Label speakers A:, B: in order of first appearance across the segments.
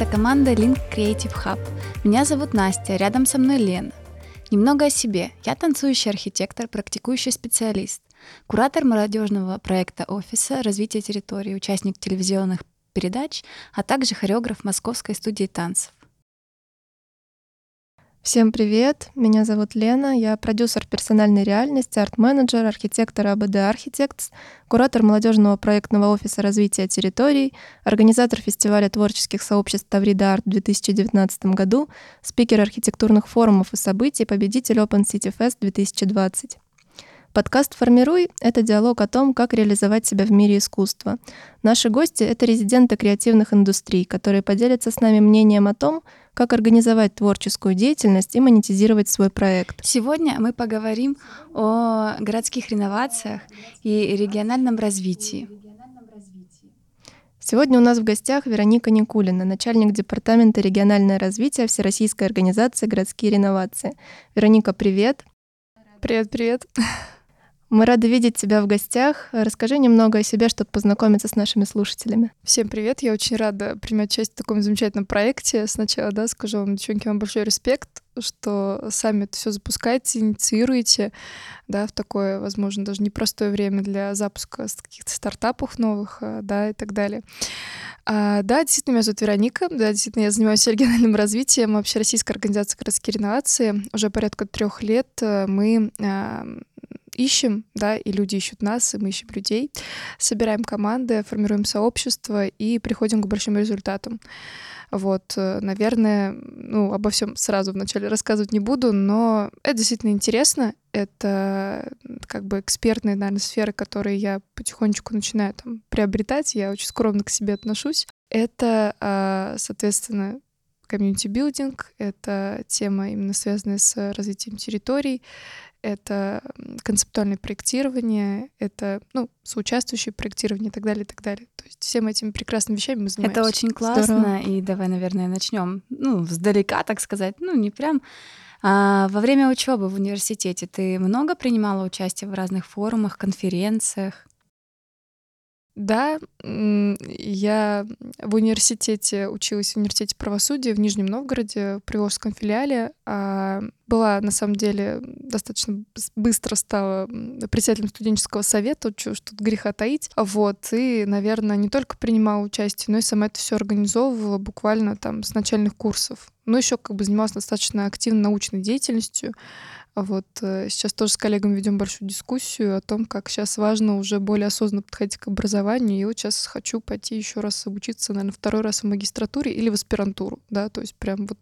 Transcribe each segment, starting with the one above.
A: Это команда Link Creative Hub. Меня зовут Настя, рядом со мной Лена. Немного о себе. Я танцующий архитектор, практикующий специалист, куратор молодежного проекта офиса развития территории, участник телевизионных передач, а также хореограф Московской студии танцев.
B: Всем привет, меня зовут Лена, я продюсер персональной реальности, арт-менеджер, архитектор АБД Architects, куратор молодежного проектного офиса развития территорий, организатор фестиваля творческих сообществ Таврида Арт в 2019 году, спикер архитектурных форумов и событий, победитель Open City Fest 2020. Подкаст «Формируй» — это диалог о том, как реализовать себя в мире искусства. Наши гости — это резиденты креативных индустрий, которые поделятся с нами мнением о том, как организовать творческую деятельность и монетизировать свой проект.
A: Сегодня мы поговорим о городских реновациях и региональном развитии.
B: Сегодня у нас в гостях Вероника Никулина, начальник департамента региональное развитие Всероссийской организации «Городские реновации». Вероника, привет!
C: Привет, привет!
B: Мы рады видеть тебя в гостях. Расскажи немного о себе, чтобы познакомиться с нашими слушателями.
C: Всем привет. Я очень рада принять участие в таком замечательном проекте. Сначала, да, скажу вам, девчонки, вам большой респект, что сами это все запускаете, инициируете, да, в такое, возможно, даже непростое время для запуска каких-то стартапов новых, э, да, и так далее. А, да, действительно, меня зовут Вероника. Да, действительно, я занимаюсь региональным развитием общероссийской организации городские реновации. Уже порядка трех лет э, мы а, ищем, да, и люди ищут нас, и мы ищем людей, собираем команды, формируем сообщество и приходим к большим результатам. Вот, э, наверное, ну, обо всем сразу вначале рассказывать не буду, но это действительно интересно. Это как бы экспертные, наверное, сферы, которые я потихонечку начинаю там приобретать. Я очень скромно к себе отношусь. Это, а, соответственно, комьюнити-билдинг, это тема именно связанная с развитием территорий, это концептуальное проектирование, это, ну, соучаствующее проектирование и так далее, и так далее. То есть всем этими прекрасными вещами мы занимаемся.
A: Это очень классно, Здорово. и давай, наверное, начнем, ну, сдалека, так сказать, ну, не прям. А во время учебы в университете ты много принимала участие в разных форумах, конференциях?
C: Да, я в университете училась в университете правосудия в Нижнем Новгороде, в Приволжском филиале. А была, на самом деле, достаточно быстро стала председателем студенческого совета, что тут греха таить. Вот, и, наверное, не только принимала участие, но и сама это все организовывала буквально там с начальных курсов. Но еще как бы занималась достаточно активной научной деятельностью. Вот э, сейчас тоже с коллегами ведем большую дискуссию о том, как сейчас важно уже более осознанно подходить к образованию. И вот сейчас хочу пойти еще раз обучиться, наверное, второй раз в магистратуре или в аспирантуру, да, то есть прям вот,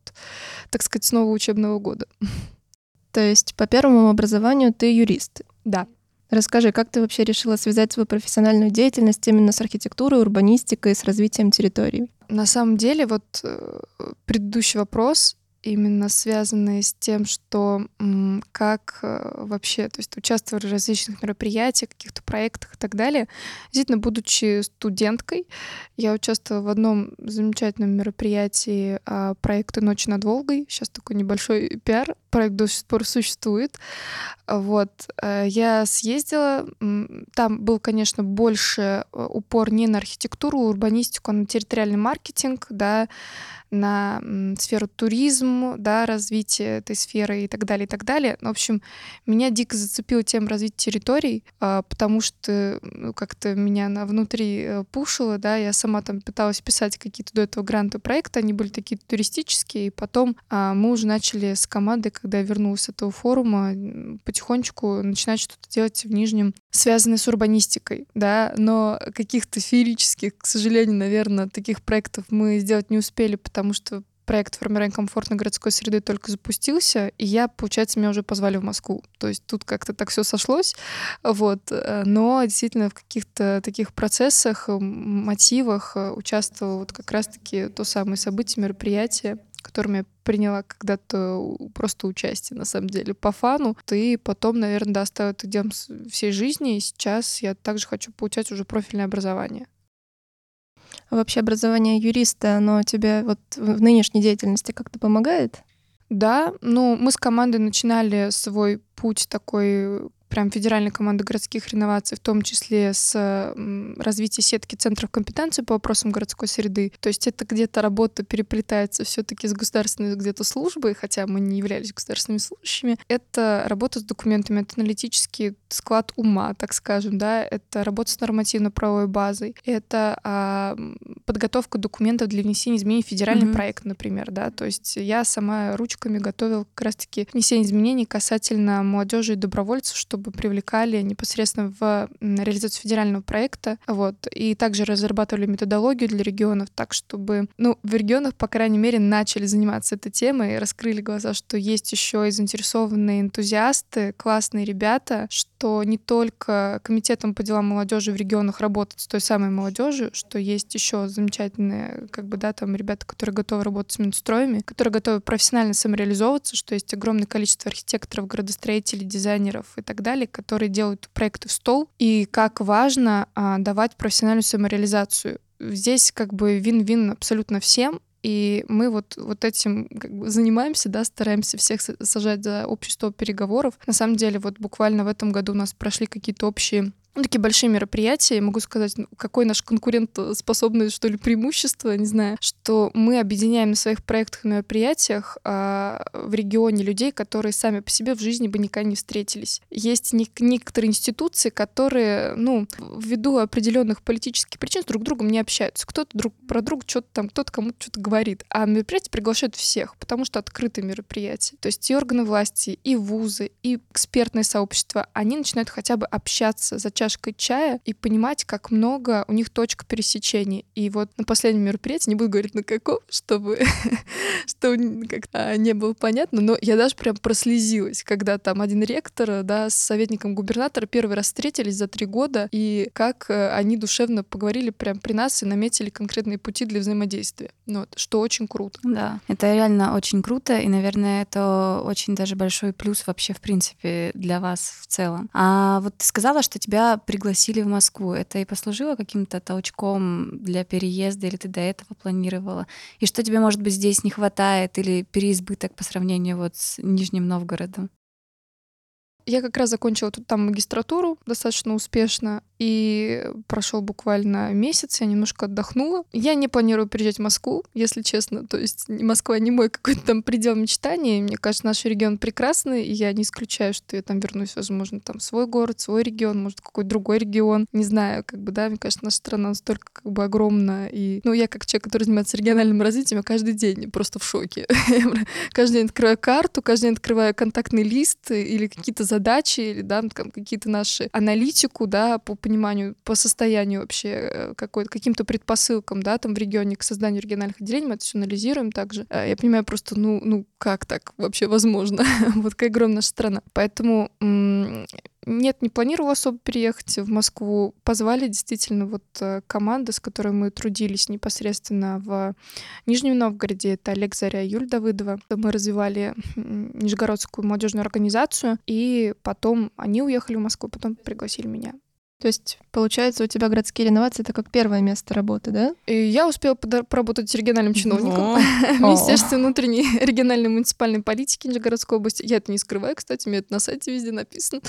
C: так сказать, с нового учебного года.
B: То есть по первому образованию ты юрист?
C: Да.
B: Расскажи, как ты вообще решила связать свою профессиональную деятельность именно с архитектурой, урбанистикой, с развитием территории?
C: На самом деле, вот э, предыдущий вопрос именно связанные с тем, что как э, вообще, то есть участвовали в различных мероприятиях, каких-то проектах и так далее. Действительно, будучи студенткой, я участвовала в одном замечательном мероприятии а, проекта «Ночи над Волгой». Сейчас такой небольшой пиар, проект до сих пор существует. Вот, э, я съездила, там был, конечно, больше э, упор не на архитектуру, урбанистику, а на территориальный маркетинг, да, на сферу туризм, да, развитие этой сферы и так далее, и так далее. В общем, меня дико зацепила тема развития территорий, а, потому что ну, как-то меня на внутри э, пушило, да, я сама там пыталась писать какие-то до этого гранты проекты, они были такие туристические, и потом а, мы уже начали с командой, когда я вернулась с этого форума, потихонечку начинать что-то делать в Нижнем, связанное с урбанистикой, да, но каких-то феерических, к сожалению, наверное, таких проектов мы сделать не успели, потому что проект формирования комфортной городской среды только запустился, и я, получается, меня уже позвали в Москву. То есть тут как-то так все сошлось, вот. Но действительно в каких-то таких процессах, мотивах э, участвовала вот как раз-таки то самое событие, мероприятие, которым я приняла когда-то просто участие, на самом деле, по фану. И потом, наверное, да, оставила это делом всей жизни, и сейчас я также хочу получать уже профильное образование.
B: Вообще образование юриста, оно тебе вот в нынешней деятельности как-то помогает?
C: Да, ну мы с командой начинали свой путь такой прям федеральной команды городских реноваций, в том числе с развитием сетки центров компетенции по вопросам городской среды. То есть это где-то работа переплетается все-таки с государственной где-то службой, хотя мы не являлись государственными служащими. Это работа с документами, это аналитический склад ума, так скажем, да, это работа с нормативно-правовой базой, это а, подготовка документов для внесения изменений в федеральный mm-hmm. проект, например, да, то есть я сама ручками готовила как раз-таки внесение изменений касательно молодежи и добровольцев, чтобы привлекали непосредственно в реализацию федерального проекта, вот, и также разрабатывали методологию для регионов так, чтобы, ну, в регионах, по крайней мере, начали заниматься этой темой раскрыли глаза, что есть еще и заинтересованные энтузиасты, классные ребята, что не только комитетом по делам молодежи в регионах работать с той самой молодежью, что есть еще замечательные, как бы, да, там ребята, которые готовы работать с Минстроями, которые готовы профессионально самореализовываться, что есть огромное количество архитекторов, градостроителей, дизайнеров и так далее, которые делают проекты в стол. И как важно а, давать профессиональную самореализацию. Здесь как бы вин-вин абсолютно всем, и мы вот, вот этим как бы занимаемся, да, стараемся всех сажать за общество переговоров. На самом деле, вот буквально в этом году у нас прошли какие-то общие ну, такие большие мероприятия. Я могу сказать, ну, какой наш конкурентоспособное, что ли, преимущество, не знаю, что мы объединяем на своих проектах и мероприятиях а, в регионе людей, которые сами по себе в жизни бы никогда не встретились. Есть не, некоторые институции, которые, ну, ввиду определенных политических причин с друг другом не общаются. Кто-то друг про друга что-то там, кто-то кому-то что-то говорит. А мероприятие приглашают всех, потому что открытые мероприятия. То есть и органы власти, и вузы, и экспертное сообщество, они начинают хотя бы общаться за час чашкой чая и понимать, как много у них точек пересечений. И вот на последнем мероприятии, не буду говорить на каком, чтобы, чтобы как не было понятно, но я даже прям прослезилась, когда там один ректор, да, с советником губернатора первый раз встретились за три года, и как э, они душевно поговорили прям при нас и наметили конкретные пути для взаимодействия. Ну, вот, что очень круто.
A: Да, это реально очень круто, и, наверное, это очень даже большой плюс вообще, в принципе, для вас в целом. А вот ты сказала, что тебя пригласили в Москву, это и послужило каким-то толчком для переезда, или ты до этого планировала? И что тебе, может быть, здесь не хватает, или переизбыток по сравнению вот с Нижним Новгородом?
C: Я как раз закончила тут там магистратуру достаточно успешно, и прошел буквально месяц, я немножко отдохнула. Я не планирую переезжать в Москву, если честно. То есть Москва не мой какой-то там предел мечтаний. Мне кажется, наш регион прекрасный, и я не исключаю, что я там вернусь, возможно, там в свой город, свой регион, может, какой-то другой регион. Не знаю, как бы, да, мне кажется, наша страна настолько как бы огромна. И, ну, я как человек, который занимается региональным развитием, я каждый день просто в шоке. каждый день открываю карту, каждый день открываю контактный лист или какие-то или, да, какие-то наши аналитику, да, по пониманию, по состоянию вообще э, какой-то, каким-то предпосылкам, да, там в регионе к созданию региональных отделений, мы это все анализируем также. Э, я понимаю просто, ну, ну как так вообще возможно? вот какая огромная страна. Поэтому нет, не планировала особо переехать в Москву. Позвали действительно вот э, команды, с которой мы трудились непосредственно в Нижнем Новгороде. Это Олег Заря и Юль Давыдова. Мы развивали Нижегородскую молодежную организацию, и потом они уехали в Москву, потом пригласили меня.
B: То есть, получается, у тебя городские реновации это как первое место работы, да?
C: И я успела поработать региональным чиновником в Министерстве внутренней региональной муниципальной политики Нижегородской области. Я это не скрываю, кстати, у меня это на сайте везде написано.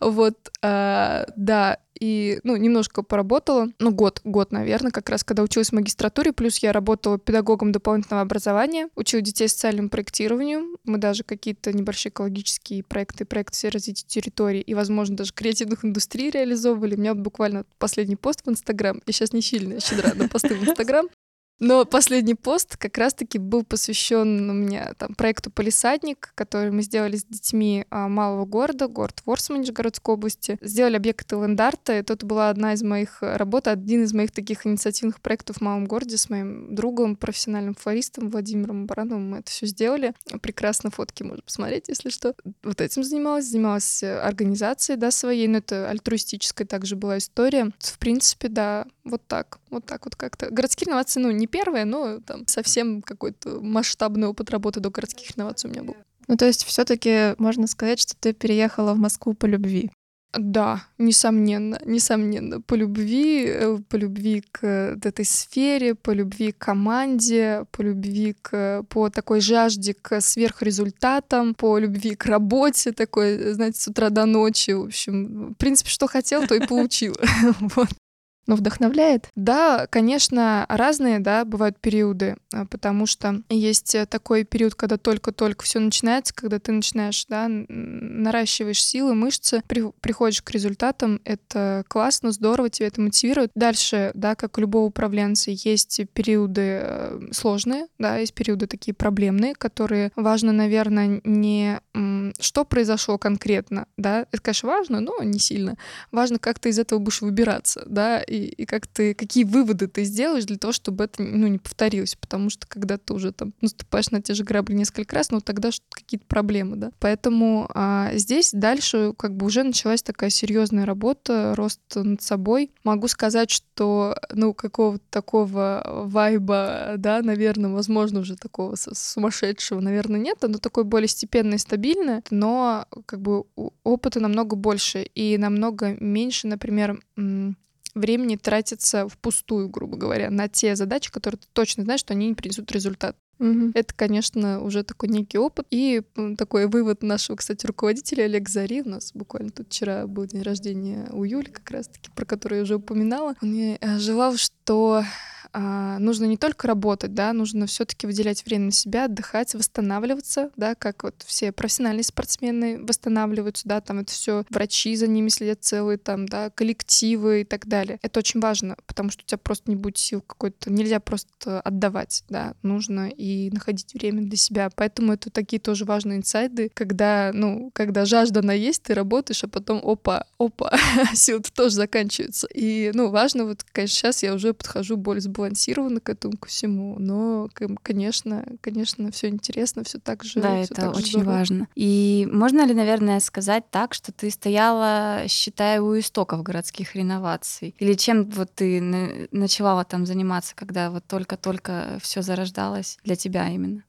C: Вот, а, да, и, ну, немножко поработала, ну, год, год, наверное, как раз, когда училась в магистратуре, плюс я работала педагогом дополнительного образования, учила детей социальному проектированию, мы даже какие-то небольшие экологические проекты, проекты развития территории и, возможно, даже креативных индустрий реализовывали. У меня вот буквально последний пост в Инстаграм, я сейчас не сильно щедра на посты в Инстаграм, но последний пост как раз-таки был посвящен у меня там, проекту «Полисадник», который мы сделали с детьми а, малого города, город Ворсма Нижегородской области. Сделали объекты ленд-арта. Это была одна из моих работ, один из моих таких инициативных проектов в малом городе с моим другом, профессиональным флористом Владимиром Барановым. Мы это все сделали. Прекрасно фотки можно посмотреть, если что. Вот этим занималась. Занималась э, организацией да, своей, но это альтруистическая также была история. В принципе, да, вот так. Вот так вот как-то. Городские инновации, ну, не первое, но там совсем какой-то масштабный опыт работы до городских инноваций у меня был.
B: Ну, то есть все таки можно сказать, что ты переехала в Москву по любви.
C: Да, несомненно, несомненно, по любви, э, по любви к этой сфере, по любви к команде, по любви к, по такой жажде к сверхрезультатам, по любви к работе такой, знаете, с утра до ночи, в общем, в принципе, что хотел, то и получил. Вот.
B: Но вдохновляет?
C: Да, конечно, разные, да, бывают периоды, а, потому что есть э, такой период, когда только-только все начинается, когда ты начинаешь, да, наращиваешь силы, мышцы, при, приходишь к результатам, это классно, здорово, тебя это мотивирует. Дальше, да, как у любого управленца, есть периоды э, сложные, да, есть периоды такие проблемные, которые важно, наверное, не что произошло конкретно, да, это, конечно, важно, но не сильно. Важно, как ты из этого будешь выбираться, да, и, и как ты, какие выводы ты сделаешь для того, чтобы это ну, не повторилось, потому что когда ты уже там наступаешь на те же грабли несколько раз, ну тогда какие-то проблемы, да. Поэтому а, здесь дальше как бы уже началась такая серьезная работа, рост над собой. Могу сказать, что ну какого-то такого вайба, да, наверное, возможно, уже такого сумасшедшего, наверное, нет, но такой более степенное стабильное, но как бы опыта намного больше и намного меньше, например, времени тратится впустую, грубо говоря, на те задачи, которые ты точно знаешь, что они не принесут результат.
B: Угу.
C: Это, конечно, уже такой некий опыт. И такой вывод нашего, кстати, руководителя Олег Зари. У нас буквально тут вчера был день рождения у Юли, как раз-таки, про который я уже упоминала. Он мне э, желал, что а, нужно не только работать, да, нужно все-таки выделять время на себя, отдыхать, восстанавливаться, да, как вот все профессиональные спортсмены восстанавливаются, да, там это все врачи за ними следят целые, там, да, коллективы и так далее. Это очень важно, потому что у тебя просто не будет сил какой-то, нельзя просто отдавать, да, нужно и находить время для себя. Поэтому это такие тоже важные инсайды, когда, ну, когда жажда на есть, ты работаешь, а потом опа, опа, силы тоже заканчиваются. И, ну, важно, вот, конечно, сейчас я уже подхожу более сбалансированно к этому ко всему, но, конечно, конечно, все интересно, все так же.
A: Да, это очень здорово. важно. И можно ли, наверное, сказать так, что ты стояла, считая у истоков городских реноваций? Или чем вот ты начала там заниматься, когда вот только-только все зарождалось для тебя именно?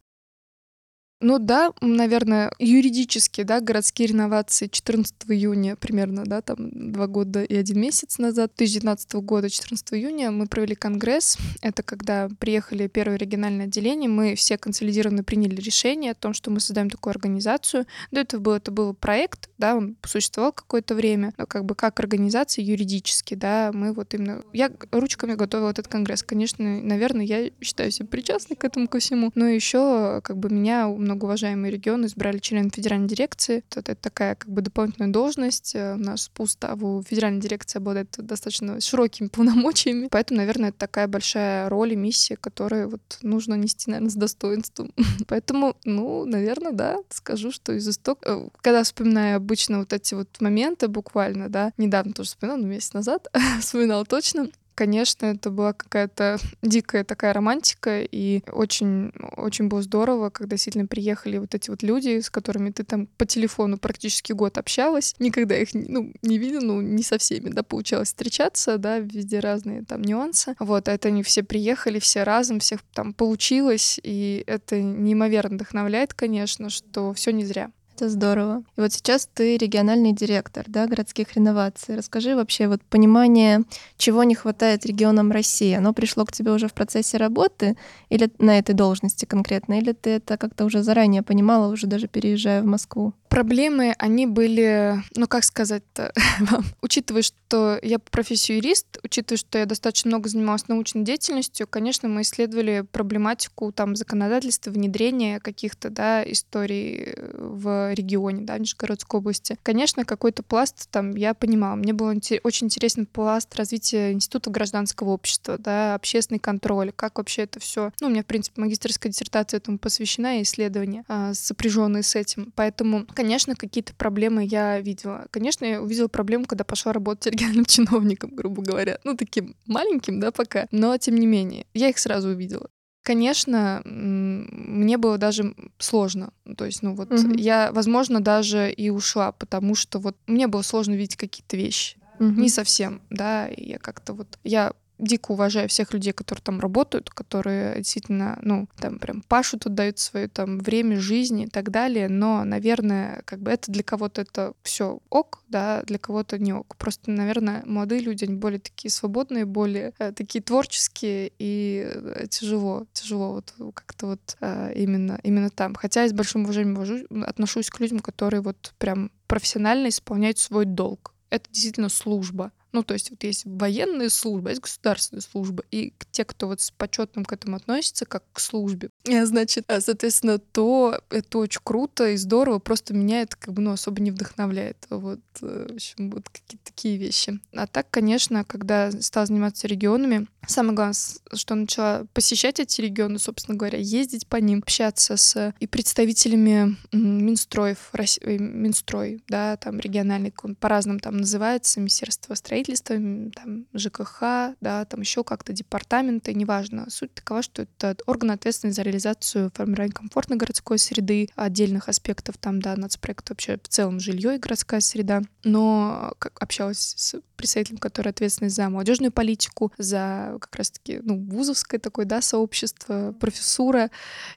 C: Ну да, наверное, юридически, да, городские реновации 14 июня примерно, да, там два года и один месяц назад, 2019 года, 14 июня, мы провели конгресс. Это когда приехали первое региональное отделение, мы все консолидированно приняли решение о том, что мы создаем такую организацию. До этого был, это был проект, да, он существовал какое-то время, но как бы как организация юридически, да, мы вот именно... Я ручками готовила этот конгресс. Конечно, наверное, я считаю себя причастной к этому ко всему, но еще как бы меня много многоуважаемый регион избрали член федеральной дирекции. Это, это такая как бы дополнительная должность. Э, у нас по уставу федеральная дирекция обладает достаточно широкими полномочиями. Поэтому, наверное, это такая большая роль и миссия, которую вот нужно нести, наверное, с достоинством. Поэтому, ну, наверное, да, скажу, что из исток... Э, когда вспоминаю обычно вот эти вот моменты буквально, да, недавно тоже вспоминала, ну, месяц назад вспоминала точно, Конечно, это была какая-то дикая такая романтика, и очень, очень было здорово, когда действительно приехали вот эти вот люди, с которыми ты там по телефону практически год общалась, никогда их ну, не видела, ну, не со всеми, да, получалось встречаться, да, везде разные там нюансы. Вот, это они все приехали, все разом, всех там получилось, и это неимоверно вдохновляет, конечно, что все не зря.
B: Это здорово. И вот сейчас ты региональный директор да, городских реноваций. Расскажи вообще вот понимание, чего не хватает регионам России. Оно пришло к тебе уже в процессе работы или на этой должности конкретно, или ты это как-то уже заранее понимала, уже даже переезжая в Москву?
C: Проблемы, они были, ну как сказать-то, учитывая, что я по профессии юрист, учитывая, что я достаточно много занималась научной деятельностью, конечно, мы исследовали проблематику там законодательства, внедрения каких-то, да, историй в регионе, да, в Нижегородской области. Конечно, какой-то пласт там я понимала. Мне был очень интересный пласт развития института гражданского общества, да, общественный контроль, как вообще это все. Ну, у меня, в принципе, магистрская диссертация этому посвящена, и исследования, а, сопряженные с этим. Поэтому, Конечно, какие-то проблемы я видела. Конечно, я увидела проблему, когда пошла работать региональным чиновником, грубо говоря. Ну, таким маленьким, да, пока. Но, тем не менее, я их сразу увидела. Конечно, мне было даже сложно. То есть, ну вот, угу. я, возможно, даже и ушла, потому что вот мне было сложно видеть какие-то вещи. Угу. Не совсем, да. Я как-то вот... Я дико уважаю всех людей, которые там работают, которые действительно, ну, там прям пашут, отдают свое там время, жизни и так далее, но, наверное, как бы это для кого-то это все ок, да, для кого-то не ок. Просто, наверное, молодые люди, они более такие свободные, более э, такие творческие, и э, тяжело, тяжело вот как-то вот э, именно, именно там. Хотя я с большим уважением вожу, отношусь к людям, которые вот прям профессионально исполняют свой долг. Это действительно служба. Ну, то есть вот есть военная служба, есть государственная служба, и те, кто вот с почетным к этому относится, как к службе, э, значит, э, соответственно, то это очень круто и здорово, просто меня это как бы, ну, особо не вдохновляет. Вот, э, в общем, вот какие-то такие вещи. А так, конечно, когда стала заниматься регионами, самое главное, что начала посещать эти регионы, собственно говоря, ездить по ним, общаться с и представителями Минстроев, Минстрой, да, там региональный, по-разному там называется, Министерство строительства, строительства, там, ЖКХ, да, там еще как-то департаменты, неважно. Суть такова, что это орган ответственный за реализацию формирования комфортной городской среды, отдельных аспектов там, да, нацпроект вообще в целом жилье и городская среда. Но как общалась с представителем, который ответственный за молодежную политику, за как раз-таки, ну, вузовское такое, да, сообщество, профессура.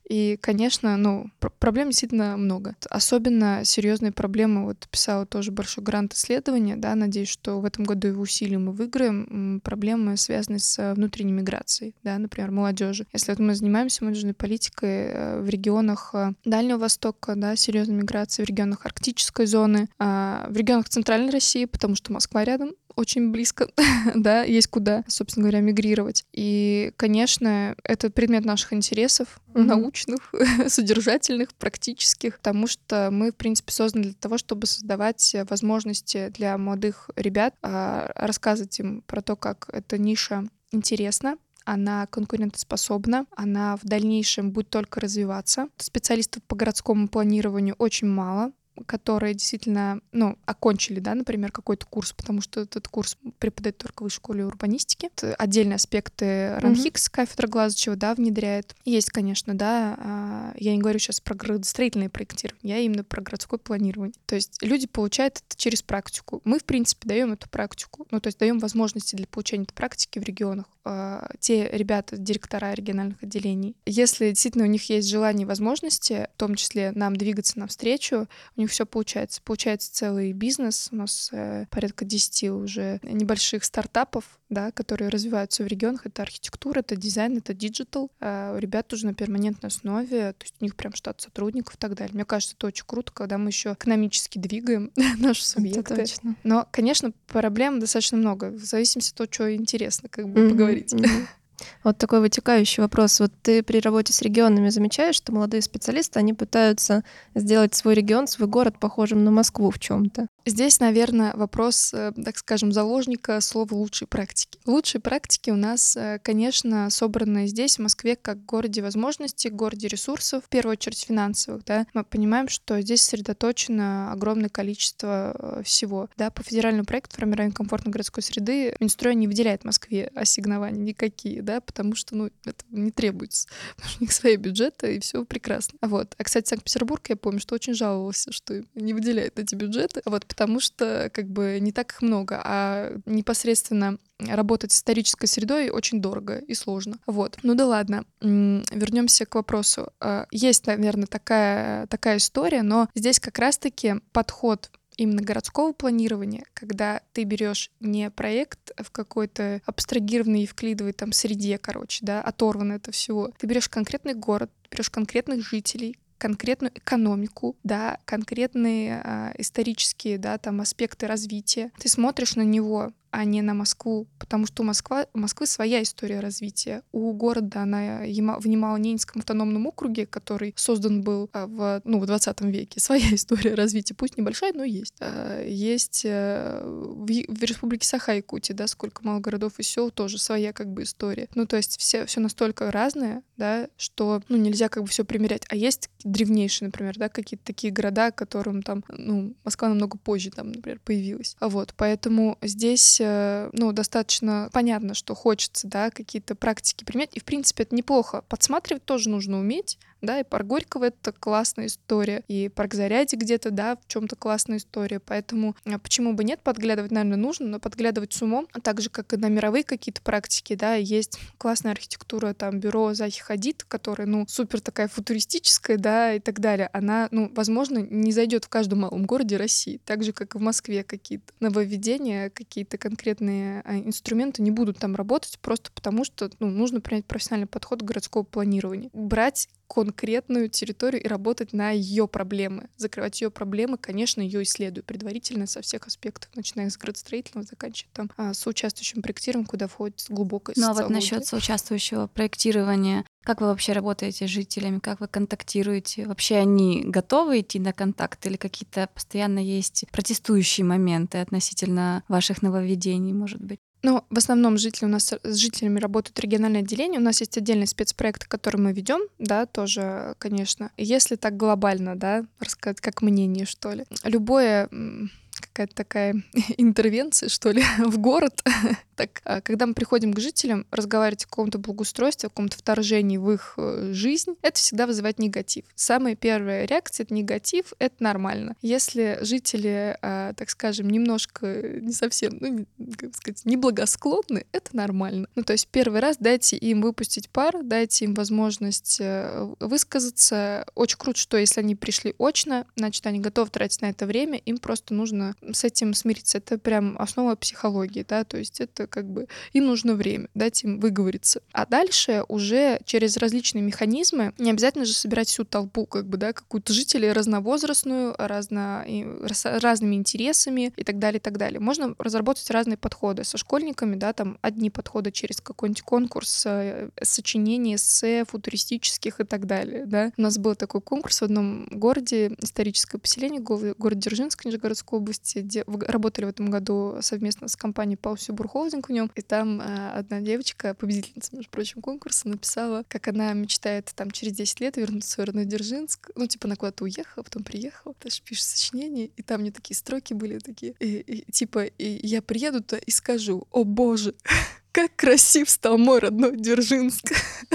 C: И, конечно, ну, пр- проблем действительно много. Особенно серьезные проблемы, вот писала тоже большой грант исследования, да, надеюсь, что в этом году его усилим и выиграем, проблемы, связанные с внутренней миграцией, да, например, молодежи. Если вот мы занимаемся молодежной политикой э, в регионах э, Дальнего Востока, да, серьезной миграции, в регионах арктической зоны, в регионах Центральной России, потому что Москва рядом, очень близко, да, есть куда, собственно говоря, мигрировать. И, конечно, это предмет наших интересов, mm-hmm. научных, содержательных, практических, потому что мы, в принципе, созданы для того, чтобы создавать возможности для молодых ребят, а, рассказывать им про то, как эта ниша интересна, она конкурентоспособна, она в дальнейшем будет только развиваться. Специалистов по городскому планированию очень мало, которые действительно, ну, окончили, да, например, какой-то курс, потому что этот курс преподает только в высшей школе урбанистики. Это отдельные аспекты РАНХИКС, mm-hmm. кафедра Глазычева, да, внедряет. Есть, конечно, да, а, я не говорю сейчас про градостроительное проектирование, я именно про городское планирование. То есть люди получают это через практику. Мы, в принципе, даем эту практику, ну, то есть даем возможности для получения этой практики в регионах. А, те ребята, директора региональных отделений, если действительно у них есть желание и возможности, в том числе нам двигаться навстречу, у них все получается. Получается целый бизнес. У нас э, порядка 10 уже небольших стартапов, да, которые развиваются в регионах. Это архитектура, это дизайн, это digital. А у ребят уже на перманентной основе, то есть у них прям штат сотрудников и так далее. Мне кажется, это очень круто, когда мы еще экономически двигаем наши субъекты. Это точно. Но, конечно, проблем достаточно много, в зависимости от того, что интересно, как бы mm-hmm. поговорить. Mm-hmm.
B: Вот такой вытекающий вопрос. Вот ты при работе с регионами замечаешь, что молодые специалисты, они пытаются сделать свой регион, свой город похожим на Москву в чем то
C: Здесь, наверное, вопрос, э, так скажем, заложника слова лучшей практики. Лучшие практики у нас, э, конечно, собраны здесь, в Москве, как в городе возможностей, городе ресурсов, в первую очередь финансовых. Да? Мы понимаем, что здесь сосредоточено огромное количество э, всего. Да? По федеральному проекту формирования комфортной городской среды Минстрой не выделяет Москве ассигнования никакие, да, потому что, ну, это не требуется. Потому что у них свои бюджеты, и все прекрасно. Вот. А, кстати, Санкт-Петербург, я помню, что очень жаловался, что не выделяет эти бюджеты. Вот потому что как бы не так их много, а непосредственно работать с исторической средой очень дорого и сложно. Вот. Ну да ладно. Вернемся к вопросу. А, есть, наверное, такая, такая история, но здесь как раз-таки подход именно городского планирования, когда ты берешь не проект в какой-то абстрагированной евклидовой там среде, короче, да, оторвано это всего. Ты берешь конкретный город, берешь конкретных жителей, конкретную экономику, да, конкретные э, исторические, да, там аспекты развития. Ты смотришь на него, а не на Москву, потому что у, Москва, у Москвы своя история развития. У города она в Ямало-Ненецком автономном округе, который создан был а, в, ну, в 20 веке, своя история развития, пусть небольшая, но есть. А, есть э, в, в Республике Саха-Якутия, да, сколько мало городов и сел, тоже своя как бы история. Ну, то есть все, все настолько разное, да, что ну, нельзя как бы все примерять. А есть древнейшие, например, да, какие-то такие города, которым там, ну, Москва намного позже там, например, появилась. А вот, поэтому здесь э, ну, достаточно понятно, что хочется, да, какие-то практики применять. И, в принципе, это неплохо. Подсматривать тоже нужно уметь, да, и парк Горького — это классная история, и парк Заряди где-то, да, в чем то классная история, поэтому а почему бы нет, подглядывать, наверное, нужно, но подглядывать с умом, а так же, как и на мировые какие-то практики, да, есть классная архитектура, там, бюро Захи Хадид, которая, ну, супер такая футуристическая, да, и так далее, она, ну, возможно, не зайдет в каждом малом городе России, так же, как и в Москве какие-то нововведения, какие-то конкретные а, инструменты не будут там работать просто потому, что, ну, нужно принять профессиональный подход к городского планирования. Брать конкретную территорию и работать на ее проблемы. Закрывать ее проблемы, конечно, ее исследую предварительно со всех аспектов, начиная с градостроительного, заканчивая там а, соучаствующим проектированием, куда входит глубокое
A: Ну а вот насчет соучаствующего проектирования, как вы вообще работаете с жителями, как вы контактируете? Вообще они готовы идти на контакт или какие-то постоянно есть протестующие моменты относительно ваших нововведений, может быть?
C: Ну, в основном жители у нас с жителями работают региональное отделение. У нас есть отдельный спецпроект, который мы ведем, да, тоже, конечно. Если так глобально, да, рассказать как мнение, что ли. Любое какая-то такая интервенция, что ли, в город. Так, а когда мы приходим к жителям, разговаривать о каком-то благоустройстве, о каком-то вторжении в их э, жизнь, это всегда вызывает негатив. Самая первая реакция — это негатив, это нормально. Если жители, а, так скажем, немножко не совсем, ну, как сказать, неблагосклонны, это нормально. Ну, то есть первый раз дайте им выпустить пар, дайте им возможность э, высказаться. Очень круто, что если они пришли очно, значит, они готовы тратить на это время, им просто нужно с этим смириться. Это прям основа психологии, да, то есть это как бы им нужно время, дать им выговориться. А дальше уже через различные механизмы, не обязательно же собирать всю толпу, как бы, да, какую-то жителей разновозрастную, разно, разными интересами и так далее, и так далее. Можно разработать разные подходы. Со школьниками, да, там одни подходы через какой-нибудь конкурс э, сочинений, эссе, футуристических и так далее, да. У нас был такой конкурс в одном городе, историческое поселение, город Дзержинск, Нижегородской области, где работали в этом году совместно с компанией Паусю Бурхолдинг в нем, и там э, одна девочка, победительница, между прочим, конкурса, написала, как она мечтает там через 10 лет вернуться в Дзержинск, ну, типа, она куда-то уехала, потом приехала, даже пишет сочинение, и там мне такие строки были такие, и, и, типа, и я приеду-то и скажу, о боже, как красив стал мой родной Дзержинск.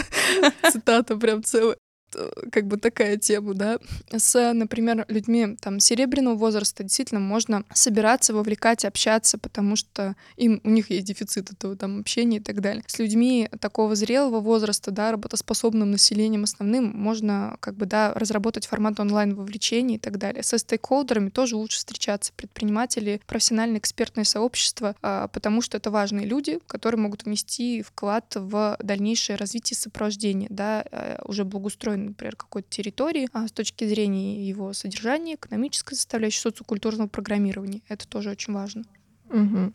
C: Цитата прям целая. Э, как бы такая тема, да. С, например, людьми там серебряного возраста действительно можно собираться, вовлекать, общаться, потому что им, у них есть дефицит этого там общения и так далее. С людьми такого зрелого возраста, да, работоспособным населением основным можно как бы, да, разработать формат онлайн вовлечения и так далее. Со стейкхолдерами тоже лучше встречаться, предприниматели, профессиональное экспертное сообщество, а, потому что это важные люди, которые могут внести вклад в дальнейшее развитие сопровождения, да, э, уже благоустроенного например, какой-то территории а с точки зрения его содержания, экономической составляющей, социокультурного программирования. Это тоже очень важно.
B: Угу.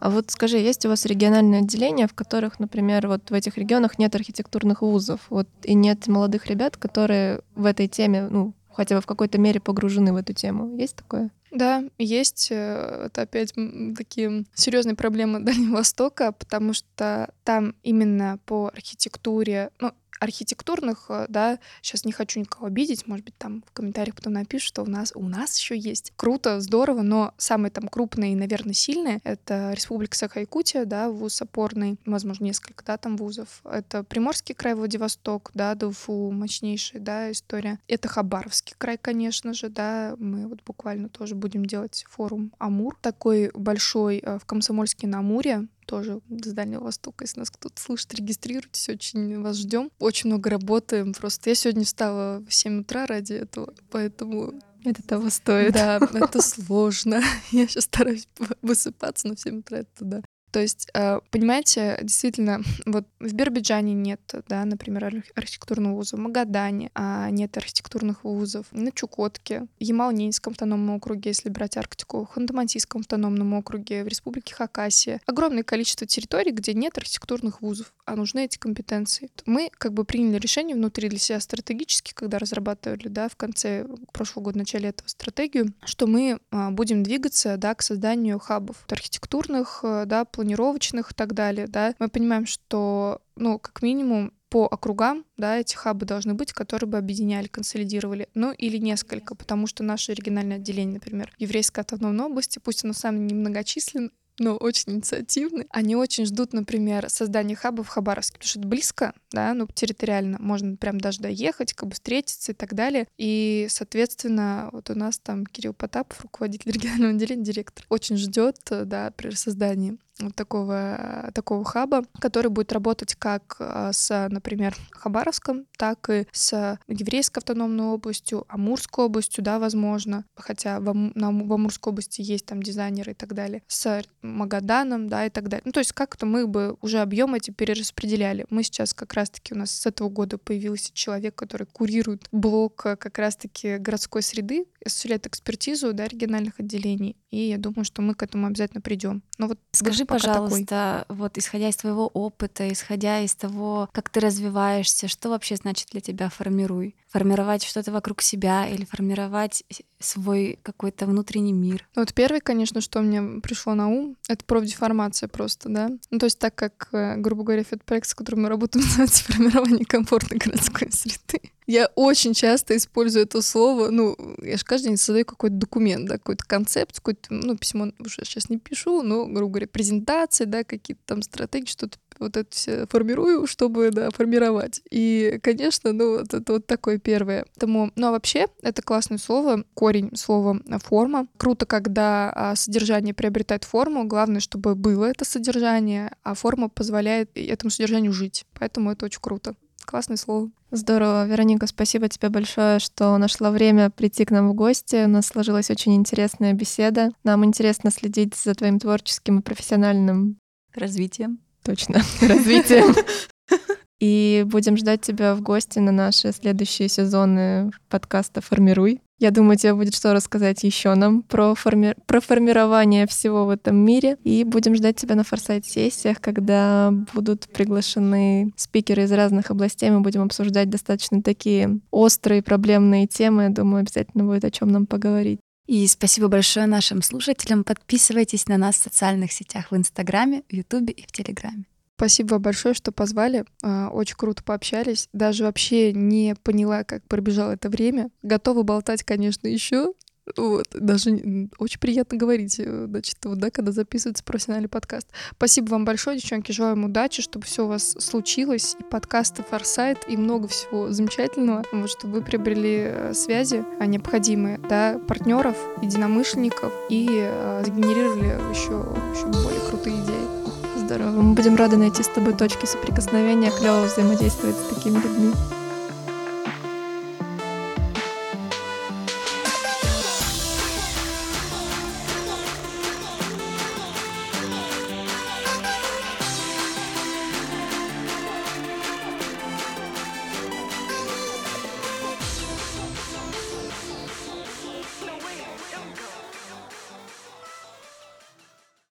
B: А вот скажи, есть у вас региональные отделения, в которых, например, вот в этих регионах нет архитектурных вузов, вот и нет молодых ребят, которые в этой теме, ну, хотя бы в какой-то мере погружены в эту тему? Есть такое?
C: Да, есть. Э, это опять такие серьезные проблемы Дальнего Востока, потому что там именно по архитектуре, ну, архитектурных, э, да, сейчас не хочу никого обидеть, может быть, там в комментариях потом напишут, что у нас, у нас еще есть. Круто, здорово, но самые там крупные и, наверное, сильные — это Республика Саха-Якутия, да, вуз опорный, возможно, несколько, да, там вузов. Это Приморский край, Владивосток, да, ДУФУ, мощнейшая, да, история. Это Хабаровский край, конечно же, да, мы вот буквально тоже будем делать форум Амур, такой большой э, в Комсомольске на Амуре, тоже с Дальнего Востока. Если нас кто-то слышит, регистрируйтесь, очень вас ждем. Очень много работаем. Просто я сегодня встала в 7 утра ради этого, поэтому
B: это того стоит.
C: Да, это сложно. Я сейчас стараюсь высыпаться, но в 7 утра это да. То есть, э, понимаете, действительно, вот в Биробиджане нет, да, например, архитектурного вуза, в Магадане а нет архитектурных вузов, на Чукотке, Ямал-Ненецком автономном округе, если брать Арктику, в Ханты-Мансийском автономном округе, в Республике Хакасия. Огромное количество территорий, где нет архитектурных вузов, а нужны эти компетенции. Мы как бы приняли решение внутри для себя стратегически, когда разрабатывали, да, в конце прошлого года, начале этого стратегию, что мы а, будем двигаться, да, к созданию хабов архитектурных, э, да, планировочных и так далее, да, мы понимаем, что, ну, как минимум, по округам, да, эти хабы должны быть, которые бы объединяли, консолидировали, ну или несколько, потому что наше региональное отделение, например, еврейской автономной области, пусть оно самое немногочисленное, но очень инициативны. Они очень ждут, например, создания хаба в Хабаровске, потому что это близко, да, ну, территориально. Можно прям даже доехать, как бы встретиться и так далее. И, соответственно, вот у нас там Кирилл Потапов, руководитель регионального отделения, директор, очень ждет, да, при создании такого, такого хаба, который будет работать как а, с, например, Хабаровском, так и с Еврейской автономной областью, Амурской областью, да, возможно, хотя в, на, в Амурской области есть там дизайнеры и так далее, с Магаданом, да, и так далее. Ну, то есть как-то мы бы уже объем эти перераспределяли. Мы сейчас как раз-таки, у нас с этого года появился человек, который курирует блок э, как раз-таки городской среды, осуществляет экспертизу, да, региональных отделений, и я думаю, что мы к этому обязательно придем. Но вот
A: Скажи, пожалуйста, такой. вот исходя из твоего опыта, исходя из того, как ты развиваешься, что вообще значит для тебя формируй? Формировать что-то вокруг себя или формировать свой какой-то внутренний мир?
C: Ну, вот первый, конечно, что мне пришло на ум, это профдеформация просто, да. Ну, то есть так как, э, грубо говоря, проект, с которым мы работаем, называется формирование комфортной городской среды. Я очень часто использую это слово, ну, я же каждый день создаю какой-то документ, да, какой-то концепт, какой-то, ну, письмо уже сейчас не пишу, но, грубо говоря, презентации, да, какие-то там стратегии, что-то вот это все формирую, чтобы, да, формировать. И, конечно, ну, вот это вот такое первое. Поэтому, ну, а вообще, это классное слово, корень слова форма. Круто, когда а, содержание приобретает форму, главное, чтобы было это содержание, а форма позволяет этому содержанию жить. Поэтому это очень круто. Классное слово.
B: Здорово. Вероника, спасибо тебе большое, что нашла время прийти к нам в гости. У нас сложилась очень интересная беседа. Нам интересно следить за твоим творческим и профессиональным
A: развитием.
B: Точно, развитием. И будем ждать тебя в гости на наши следующие сезоны подкаста «Формируй». Я думаю, тебе будет что рассказать еще нам про, форми... про формирование всего в этом мире. И будем ждать тебя на форсайт-сессиях, когда будут приглашены спикеры из разных областей. Мы будем обсуждать достаточно такие острые проблемные темы. Я думаю, обязательно будет о чем нам поговорить.
A: И спасибо большое нашим слушателям. Подписывайтесь на нас в социальных сетях в Инстаграме, Ютубе и в Телеграме.
C: Спасибо большое, что позвали. А, очень круто пообщались. Даже вообще не поняла, как пробежало это время. Готова болтать, конечно, еще. Вот, даже очень приятно говорить, э, значит, вот, да, когда записывается профессиональный подкаст. Спасибо вам большое, девчонки, желаю вам удачи, чтобы все у вас случилось, и подкасты Форсайт, и много всего замечательного, вот, чтобы вы приобрели э, связи а, необходимые, да, партнеров, единомышленников, и э, сгенерировали еще, еще более крутые идеи.
B: Здорово. Мы будем рады найти с тобой точки соприкосновения, клево взаимодействовать с такими людьми.